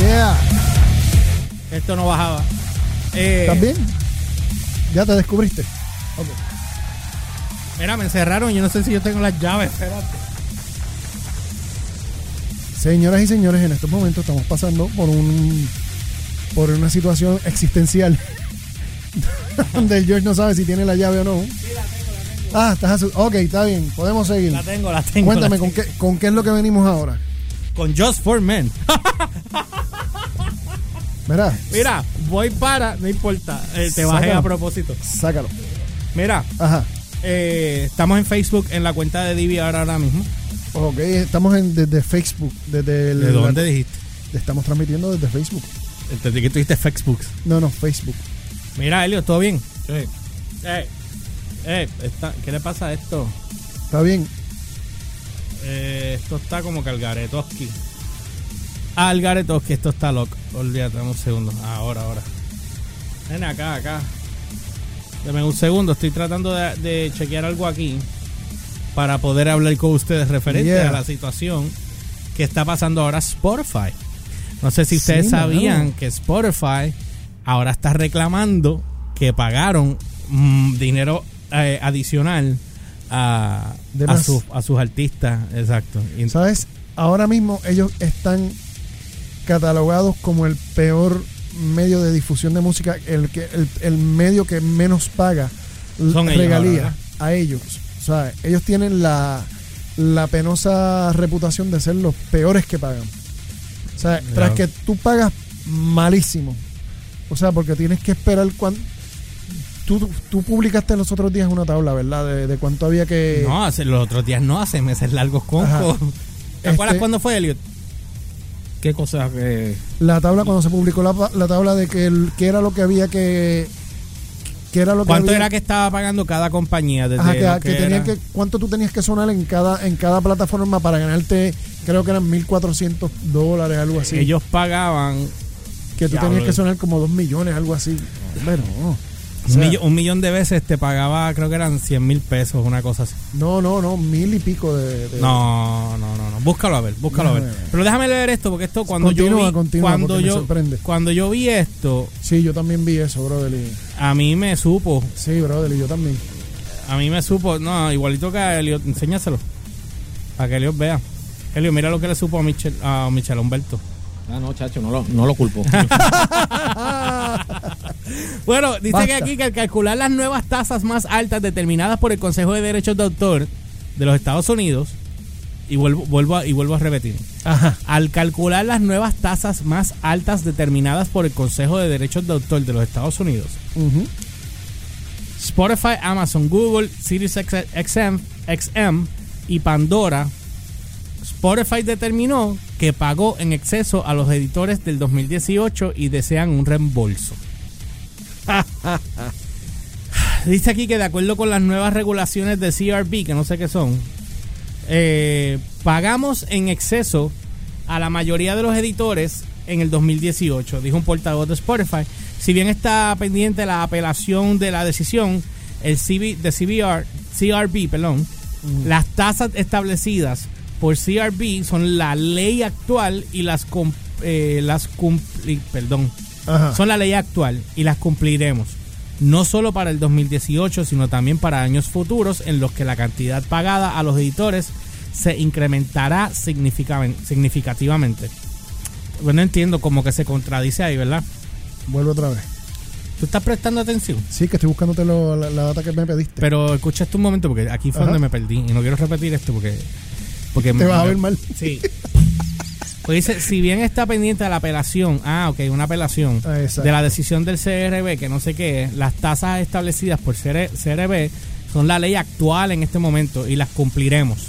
Yeah. Esto no bajaba. Eh, ¿Estás bien? ¿Ya te descubriste? Ok. Mira, me encerraron. Yo no sé si yo tengo las llaves. Espérate. Señoras y señores, en estos momentos estamos pasando por un por una situación existencial donde el George no sabe si tiene la llave o no. Ah, estás asu- Ok, está bien, podemos seguir. La tengo, la tengo. Cuéntame, la ¿con tengo. qué, ¿con qué es lo que venimos ahora? Con Just for Men. Mira, Mira, voy para. No importa. eh, te bajé Sácalo. a propósito. sácalo. Mira, Ajá. eh, estamos en Facebook en la cuenta de DVR ahora mismo. Ok, estamos en, desde Facebook. Desde el- ¿De dónde dijiste? Estamos transmitiendo desde Facebook. Entendí que tuviste Facebook. No, no, Facebook. Mira, Elio, ¿todo bien? Sí. Eh, eh, está- ¿qué le pasa a esto? Está bien. Eh, esto está como que al. Al Garetoski, esto está loco. Olvídate, dame un segundo. Ahora, ahora. Ven acá, acá. Dame un segundo, estoy tratando de, de chequear algo aquí para poder hablar con ustedes referente Yeah. a la situación que está pasando ahora Spotify. No sé si ustedes sabían que Spotify ahora está reclamando que pagaron mm, dinero eh, adicional a, a, sus- a sus artistas. Exacto. ¿Sabes? Ahora mismo ellos están catalogados como el peor medio de difusión de música, el que el, el medio que menos paga Son ellos regalía ahora, ¿verdad? a ellos. O sea, ellos tienen la, la penosa reputación de ser los peores que pagan. O sea, tras que tú pagas malísimo. O sea, porque tienes que esperar cuando Tú, tú publicaste los otros días una tabla, ¿verdad? De, de cuánto había que... no, hace, los otros días no, hace meses largos con. ¿Te acuerdas Este- cuándo fue, Elliot? ¿Qué cosa que.? la tabla cuando se publicó la, la tabla de que, el, que era lo que había que que era lo que ¿Cuánto había- era que estaba pagando cada compañía? Desde Ajá, que, lo que que cuánto tú tenías que sonar en cada en cada plataforma para ganarte creo que eran 1400 dólares algo así Ellos pagaban que tú tenías que sonar como 2 millones algo así bueno no. O un, millón, un millón de veces, te pagaba, creo que eran 100 mil pesos, una cosa así. no no no mil y pico de, de- No, no, no, no. Búscalo a ver, búscalo a ver. Pero déjame leer esto, porque esto cuando yo vi, continúa, cuando me yo, sorprende. cuando yo vi esto, sí yo también vi eso brother y- a mí me supo, sí brother y yo también a mí me supo, no, igualito que a Elliot, enséñaselo, para que Elliot vea. Elliot, mira lo que le supo a Michel, a Michel Humberto. Ah, no, chacho, no lo, no lo culpo. Bueno, dice Basta. que aquí que al calcular las nuevas tasas más altas determinadas por el Consejo de Derechos de Autor de los Estados Unidos, y vuelvo, vuelvo, a, y vuelvo a repetir, ajá al calcular las nuevas tasas más altas determinadas por el Consejo de Derechos de Autor de los Estados Unidos. Spotify, Amazon, Google, Sirius XM, XM y Pandora, Spotify determinó que pagó en exceso a los editores del 2018 y desean un reembolso. Dice aquí que de acuerdo con las nuevas regulaciones de CRB, que no sé qué son, eh, pagamos en exceso a la mayoría de los editores en el 2018, dijo un portavoz de Spotify. Si bien está pendiente la apelación de la decisión, el CB, de CBR, CRB, perdón, las tasas establecidas por CRB son la ley actual y las eh, las cumpli- perdón, ajá son la ley actual y las cumpliremos. No solo para el 2018, sino también para años futuros en los que la cantidad pagada a los editores se incrementará significativamente. Bueno, entiendo como que se contradice ahí, ¿verdad? vuelve otra vez ¿Tú estás prestando atención? sí que estoy buscándote lo- la, la data que me pediste Pero escucha esto un momento porque aquí fue Ajá. donde me perdí y no quiero repetir esto porque... porque te vas a ver mal Sí. Pues dice, si bien está pendiente de la apelación, ah, ok, una apelación Ah, exacto. de la decisión del CRB, que no sé qué es, las tasas establecidas por CR CRB son la ley actual en este momento y las cumpliremos.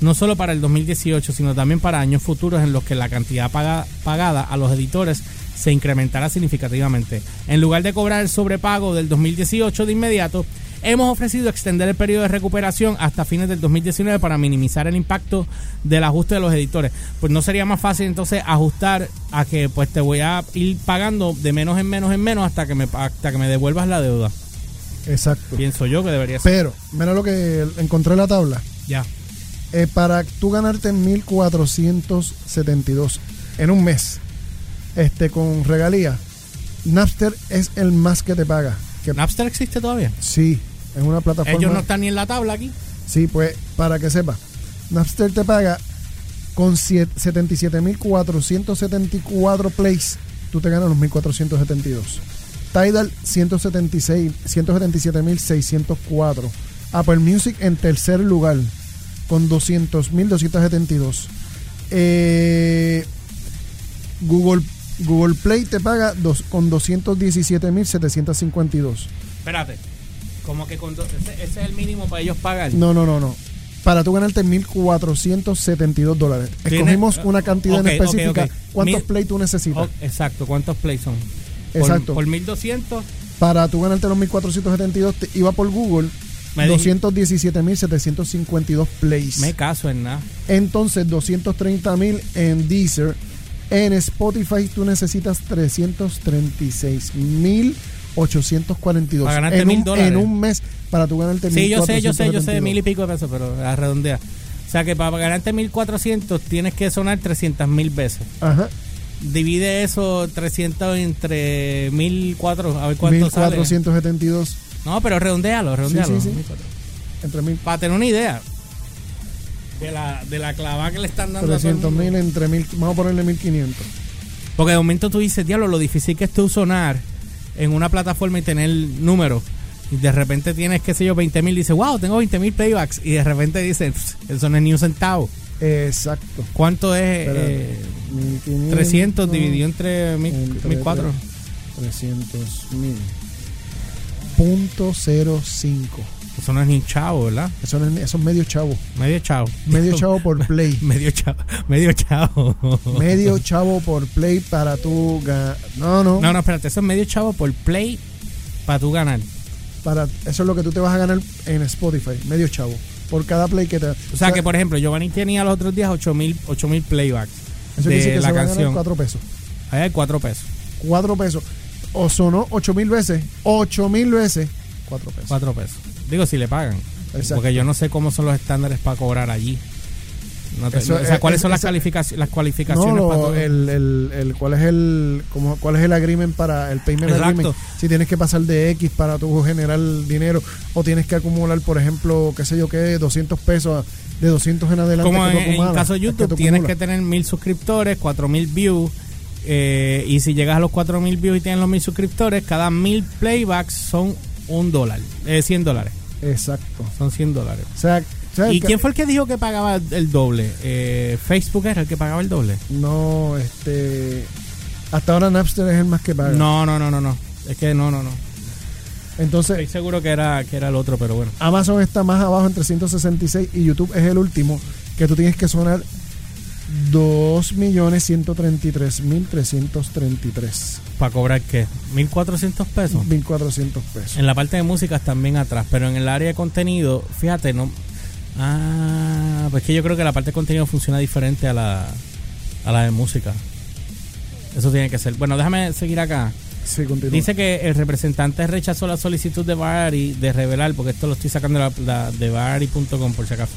No solo para el 2018, sino también para años futuros en los que la cantidad paga- pagada a los editores se incrementará significativamente. En lugar de cobrar el sobrepago del 2018 de inmediato, hemos ofrecido extender el periodo de recuperación hasta fines del 2019 para minimizar el impacto del ajuste de los editores. Pues no sería más fácil entonces ajustar a que pues te voy a ir pagando de menos en menos en menos hasta que me hasta que me devuelvas la deuda. exacto Pienso yo que debería ser. Pero, mira lo que encontré en la tabla. Ya. Eh, para tú ganarte 1472 en un mes, este, con regalías, Napster es el más que te paga. Que, ¿Napster existe todavía? sí, es una plataforma. Ellos no están ni en la tabla aquí. Sí, pues para que sepa, Napster te paga con siete- 77.474 plays, tú te ganas los 1.472. Tidal 176 177.604. Apple Music en tercer lugar con 200.272. Eh, Google Google Play te paga dos, con 217.752. Espérate. Como que con do- ese, ese es el mínimo para ellos pagar. No, no, no, no. Para tú ganarte 1.472 dólares. Escogimos una cantidad en específica. ¿Cuántos Mil- play tú necesitas? Oh, exacto. ¿Cuántos plays son? Por- Exacto. Por, 1200. Para tú ganarte los 1.472, te iba por Google. Me di- 217.752 plays. Me caso en nada. Entonces, 230.000 en Deezer. En Spotify tú necesitas 336.842. Para ganarte en, mil un, dólares. en un mes para tú ganarte Sí, yo sé, yo sé, yo sé, 1.472. mil y pico de pesos, pero a redondea. O sea que para ganarte 1400 tienes que sonar 300 mil veces. Ajá. Divide eso 300 entre 1400, a ver cuánto sale. 1.472 No, pero redondealo, redondealo. Sí, sí, sí. 1400. entre mil Para tener una idea de la, de la clavada que le están dando a todo el 300 mundo. mil entre mil, vamos a ponerle 1500. Porque de momento tú dices, diablo, lo difícil que es tú sonar en una plataforma y tener números. Y de repente tienes, qué sé yo, 20 mil. Dices, wow, tengo 20 mil playbacks. Y de repente dices, "Pff, eso no es ni un centavo. Exacto. ¿Cuánto es? Eh, 1500 300 dividido entre mil- entre 1004. 300 mil. Punto 05. Eso no es ni chavo, ¿verdad? Eso, no es, eso es medio chavo. Medio chavo. Medio chavo por play. medio chavo. Medio chavo. medio chavo por play para tu ga- No, no. No, no, espérate. Eso es medio chavo por play para tú ganar. Para, eso es lo que tú te vas a ganar en Spotify. Medio chavo. Por cada play que te. O sea, que, por ejemplo, Giovanni tenía los otros días 8000 8000 playbacks eso de que la se va a ganar canción. 4 pesos. Ahí hay 4 pesos. 4 pesos. O sonó 8 mil veces. 8 mil veces. 4 pesos. 4 pesos. Digo, si le pagan. Exacto. Porque yo no sé cómo son los estándares para cobrar allí. No te- Eso o sea, es- ¿cuáles es- son las, calificaciones las cualificaciones para todo? el, el, el- ¿cuál es el como, cuál es el agreement para el payment Exacto. agreement? Si tienes que pasar de X para tu generar dinero o tienes que acumular, por ejemplo, qué sé yo qué, 200 pesos de 200 en adelante Como en, en acumulas, caso de que YouTube, tienes que tener mil suscriptores, cuatro mil views. eh, y si llegas a los cuatro mil views y tienes los mil suscriptores, cada mil playbacks son un dólar. Eh, 100 dólares. Exacto. Son 100 dólares. O sea, ¿sabes ¿Y quién fue el que dijo que pagaba el doble? Eh, Facebook era el que pagaba el doble. No, este hasta ahora Napster es el más que paga. No, no, no, no, no. Es que no, no, no. Entonces, Estoy seguro que era, que era el otro, pero bueno. Amazon está más abajo en 366 y YouTube es el último que tú tienes que sonar 2.133.333 ¿Para cobrar qué? ¿1400 pesos? 1.400 pesos. En la parte de música están bien atrás, pero en el área de contenido, fíjate, no. Ah, pues que yo creo que la parte de contenido funciona diferente a la, a la de música. Eso tiene que ser. Bueno, déjame seguir acá. Sí. Dice que el representante rechazó la solicitud de Variety de revelar, porque esto lo estoy sacando de, de por si acaso,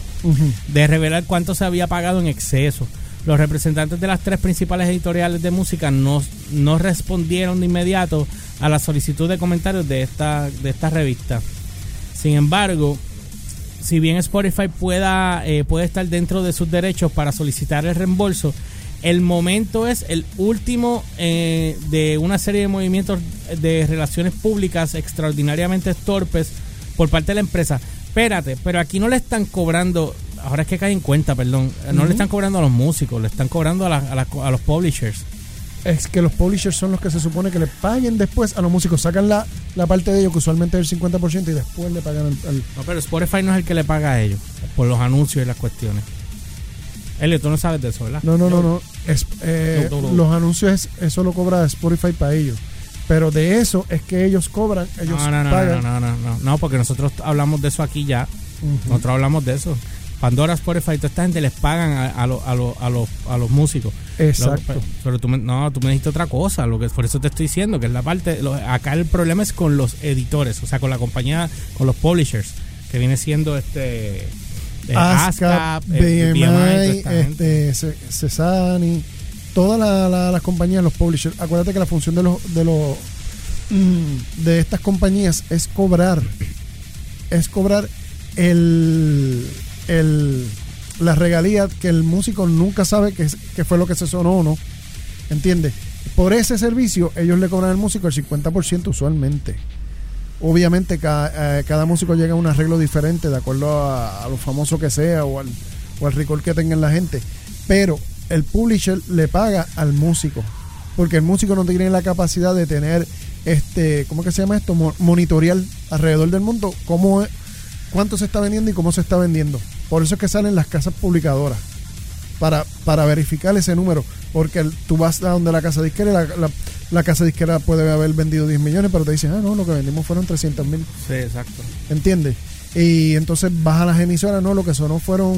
de revelar cuánto se había pagado en exceso. Los representantes de las tres principales editoriales de música no, no respondieron de inmediato a la solicitud de comentarios de esta, de esta revista. Sin embargo, si bien Spotify pueda, eh, puede estar dentro de sus derechos para solicitar el reembolso, el momento es el último eh, de una serie de movimientos de relaciones públicas extraordinariamente torpes por parte de la empresa. Espérate, pero aquí no le están cobrando, ahora es que cae en cuenta, perdón, no le están cobrando a los músicos, le están cobrando a, la- a la- a los publishers. Es que los publishers son los que se supone que le paguen después a los músicos. Sacan la, la parte de ellos, que usualmente es el 50%, y después le pagan al. al- No, pero Spotify no es el que le paga a ellos por los anuncios y las cuestiones. Elio, tú no sabes de eso, ¿verdad? No, no, no, no. Es, eh. Los anuncios, es- eso lo cobra Spotify para ellos. Pero de eso es que ellos cobran, ellos No, no, no, pagan. no, no, no, no, no, porque nosotros hablamos de eso aquí ya. Nosotros hablamos de eso. Pandora, Spotify, toda esta gente les pagan a, a, los- a, los- a, los, a los músicos. Exacto. Lo- pero tú me, no, tú me dijiste otra cosa. Lo que, por eso te estoy diciendo que es la parte. lo- acá el problema es con los editores, o sea, con la compañía, con los publishers, que viene siendo este. eh, ASCAP, ASCAP, BMI, BMI, este, Ce- Cesani, todas la- la- las compañías, los publishers, acuérdate que la función de los de los mm, de estas compañías es cobrar es cobrar el, el la regalía que el músico nunca sabe que, que fue lo que se sonó o no. ¿Entiendes? Por ese servicio ellos le cobran al músico el 50% usualmente. Obviamente ca- eh, cada, músico llega a un arreglo diferente de acuerdo a, lo famoso que sea o al, o al que tenga la gente. Pero el publisher le paga al músico. Porque el músico no tiene la capacidad de tener, este, ¿cómo que se llama esto? Mo- Monitorear alrededor del mundo cómo, cuánto se está vendiendo y cómo se está vendiendo. Por eso es que salen las casas publicadoras. Para, para verificar ese número. Porque el- tú vas a donde la casa disquera y la, la, la casa disquera puede haber vendido 10 millones, pero te dicen, ah, no, lo que vendimos fueron 300 mil. Sí, exacto. ¿Entiendes? Y entonces vas a las emisoras, no, lo que sonó fueron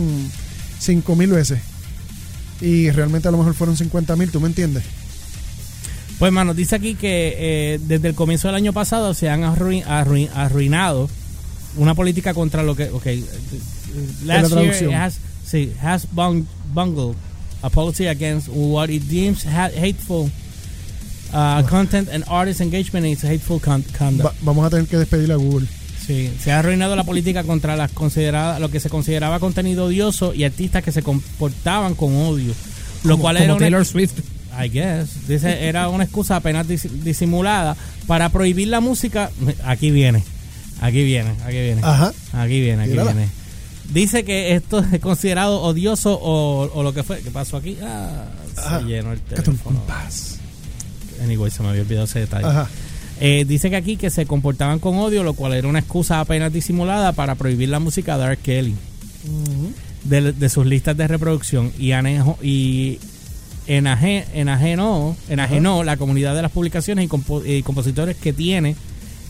5 mil veces. Y realmente a lo mejor fueron 50 mil, ¿tú me entiendes? Pues, mano, dice aquí que eh, desde el comienzo del año pasado se han arruin- arruin- arruinado una política contra lo que. Ok. eh, la Last year it has, sí, has bung- bungled a policy against what it deems ha- hateful uh, content and artist engagement is hateful con- conduct. Va- vamos a tener que despedir a Google. Sí, se ha arruinado la política contra las consideradas, lo que se consideraba contenido odioso y artistas que se comportaban con odio. Lo Como- cual como era una, Taylor Swift. I guess, dice, era una excusa apenas dis- disimulada para prohibir la música. Aquí viene, aquí viene, aquí viene, Ajá. aquí viene, aquí viene. Dice que esto es considerado odioso o, o lo que fue. ¿Qué pasó aquí? Ah, Ajá. se llenó el teléfono. Anyway, se me había olvidado ese detalle. Ajá. Eh, dice que aquí que se comportaban con odio, lo cual era una excusa apenas disimulada para prohibir la música de R. Kelly de, de sus listas de reproducción y, anejo- y enaje- enajenó, enajenó la comunidad de las publicaciones y, compo- y compositores que tiene,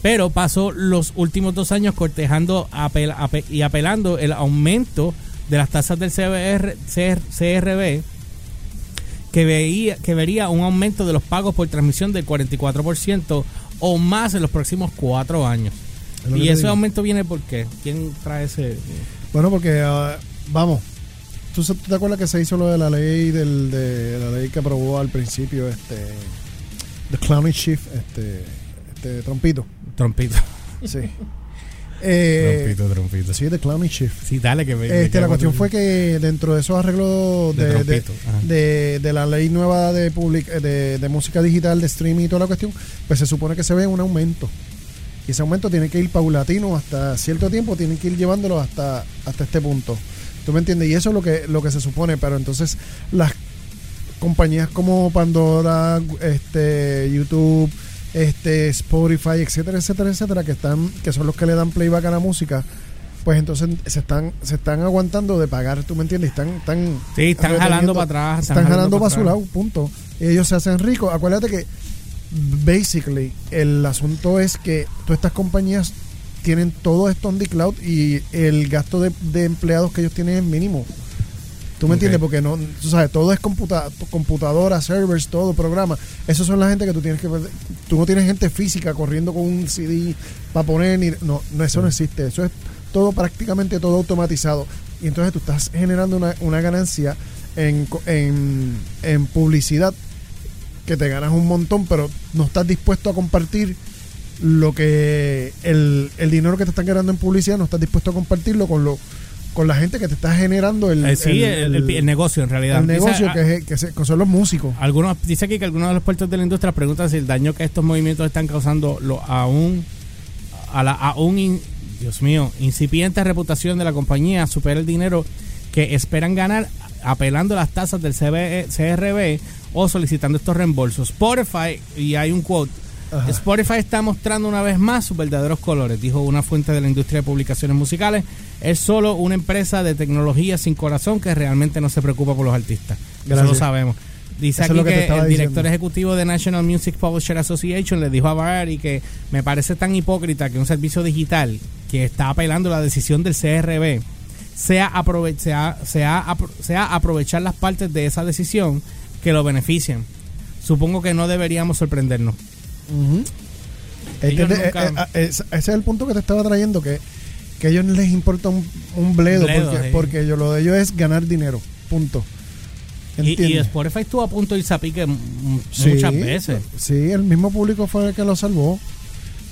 pero pasó los últimos dos años cortejando apel- y apelando el aumento de las tasas del CBR, CR- CRB que veía que vería un aumento de los pagos por transmisión del 44% o más en los próximos cuatro años. Es Y ese digo. aumento viene por qué? ¿Quién trae ese? Bueno, porque, ah, vamos, ¿tú, te acuerdas que se hizo lo de la ley del, de la ley que aprobó al principio este The Clowning Chief, este, este trompito? Trompito. Sí. Eh, trompito. sí, The Clowning Chief. Sí, dale que me- Este, me- la cuestión fue que dentro de esos arreglos De de, de, trompito, de- de la ley nueva de, public, de, de música digital, de streaming y toda la cuestión, pues se supone que se ve un aumento. Y ese aumento tiene que ir paulatino hasta cierto tiempo, tienen que ir llevándolo hasta, hasta este punto. ¿Tú me entiendes? Y eso es lo que, lo que se supone, pero entonces las compañías como Pandora, este, YouTube, este, Spotify, etcétera, etcétera, etcétera, que están, que son los que le dan playback a la música, pues entonces se están, se están aguantando de pagar, ¿tú me entiendes? Están, están Sí, están jalando para atrás. Están, jalando para su lado, punto. Y ellos se hacen ricos. Acuérdate que, basically, el asunto es que todas estas compañías tienen todo esto on the cloud y el gasto de, de empleados que ellos tienen es mínimo. ¿Tú me entiendes? Porque no, tú sabes, todo es computa computadora, servers, todo, programa. Esos son la gente que tú tienes que. Tú no tienes gente física corriendo con un CD para poner ni no, no eso no existe. Eso es todo prácticamente todo automatizado. Y entonces tú estás generando una, una ganancia en, en, en publicidad que te ganas un montón, pero no estás dispuesto a compartir lo que el, el dinero que te están ganando en publicidad, no estás dispuesto a compartirlo con lo con la gente que te está generando el, Eh, sí, el, el- el negocio en realidad. el negocio que, es- que, son los músicos. algunos dice aquí que algunos de los puertos de la industria preguntan si el daño que estos movimientos están causando lo aún a la aún in- Dios mío incipiente reputación de la compañía supera el dinero que esperan ganar apelando las tasas del CB CRB o solicitando estos reembolsos. Spotify y hay un quote Ajá. Spotify está mostrando una vez más sus verdaderos colores, dijo una fuente de la industria de publicaciones musicales. Es solo una empresa de tecnología sin corazón que realmente no se preocupa por los artistas. Eso Gracias. lo sabemos. Dice Eso aquí que que, el director diciendo. ejecutivo de National Music Publisher Association le dijo a Variety que me parece tan hipócrita que un servicio digital que está apelando la decisión del CRB sea, aprove- sea, sea, apro- sea aprovechar las partes de esa decisión que lo benefician. Supongo que no deberíamos sorprendernos. Entiende- nunca- eh, eh, ese es el punto que te estaba trayendo, que, que a ellos les importa un, un bledo, Bledo, porque, sí. porque ellos, lo de ellos es ganar dinero, punto. Y, y. Spotify estuvo a punto de irse a pique Sí, muchas veces. Sí, el mismo público fue el que lo salvó.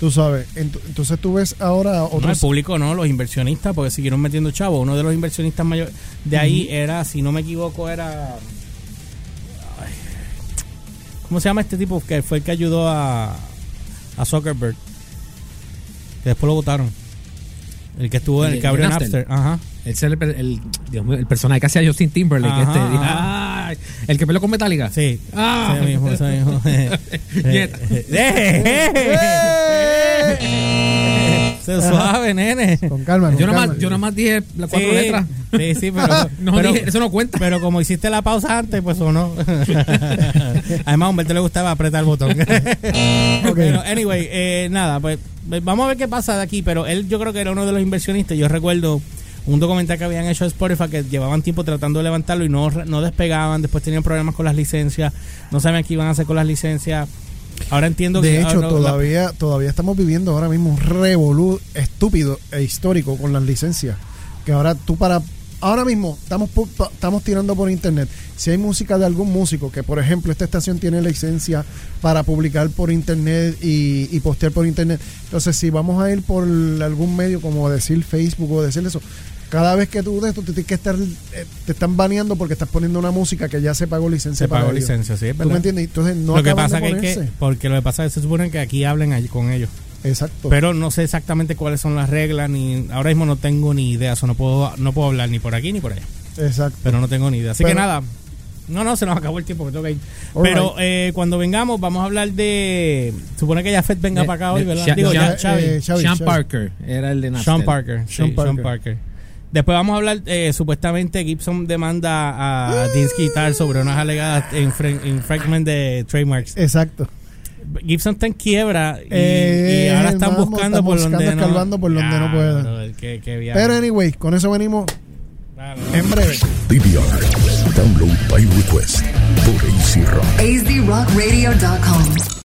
Tú sabes. Ent- Entonces tú ves ahora No, el otros. público no, los inversionistas, porque siguieron metiendo chavos. Uno de los inversionistas mayores de ahí era, si no me equivoco, era. ¿Cómo se llama este tipo que fue el que ayudó a, a Zuckerberg? Que después lo votaron. El que estuvo en el que abrió Napster. Ajá. Es el, el, Dios mío, el personaje que hacía Justin Timberlake. Ajá, este, el que peleó con Metallica. Sí. Ah. Ese mismo, ese mismo. Se suave, nene. Con calma. Yo con nada calma. más, yo nada más dije las cuatro Sí, letras. Sí, sí, pero, No, pero, dije, eso no cuenta. pero como hiciste la pausa antes, pues o no. Además, a Humberto le gustaba apretar el botón. Pero, anyway, eh, nada, pues vamos a ver qué pasa de aquí. Pero él, yo creo que era uno de los inversionistas. Yo recuerdo un documental que habían hecho de Spotify que llevaban tiempo tratando de levantarlo y no, no despegaban. Después tenían problemas con las licencias. No sabían qué iban a hacer con las licencias. Ahora entiendo que. De hecho, ah, la- todavía, todavía estamos viviendo ahora mismo un revolú estúpido e histórico con las licencias. Que ahora tú para... Ahora mismo estamos, estamos tirando por internet. Si hay música de algún músico, que por ejemplo esta estación tiene licencia para publicar por internet y, y postear por internet. Entonces, si vamos a ir por algún medio como decir Facebook o decir eso, cada vez que tú de esto te tienes que estar, eh, te están baneando porque estás poniendo una música que ya se pagó licencia se para pagó ellos. licencia, sí, es ¿Tú me entiendes? Entonces no lo que pasa de que, hay que porque lo que pasa es que se supone que aquí hablen allí con ellos Exacto. pero no sé exactamente cuáles son las reglas ni ahora mismo no tengo ni idea eso no puedo no puedo hablar ni por aquí ni por allá Exacto. pero no tengo ni idea así Pero- que nada no no se nos acabó el tiempo toca ir All pero eh, cuando vengamos vamos a hablar de supone que Jafet venga De- para acá hoy verdad digo eh, Sean. Parker era el de Napster. Sean Parker, sí, Sean Sean Parker. Después vamos a hablar, eh, supuestamente Gibson demanda a Dinsky y tal sobre unas alegadas infringement de trademarks. Exacto. Gibson está en quiebra y, Eh, y ahora están vamos, buscando están por buscando, donde no. por donde no pueda. brother, qué- qué viaje. Pero anyway, con eso venimos Dale. en breve. DVR. Download by request por AC Rock. azrockradio.com.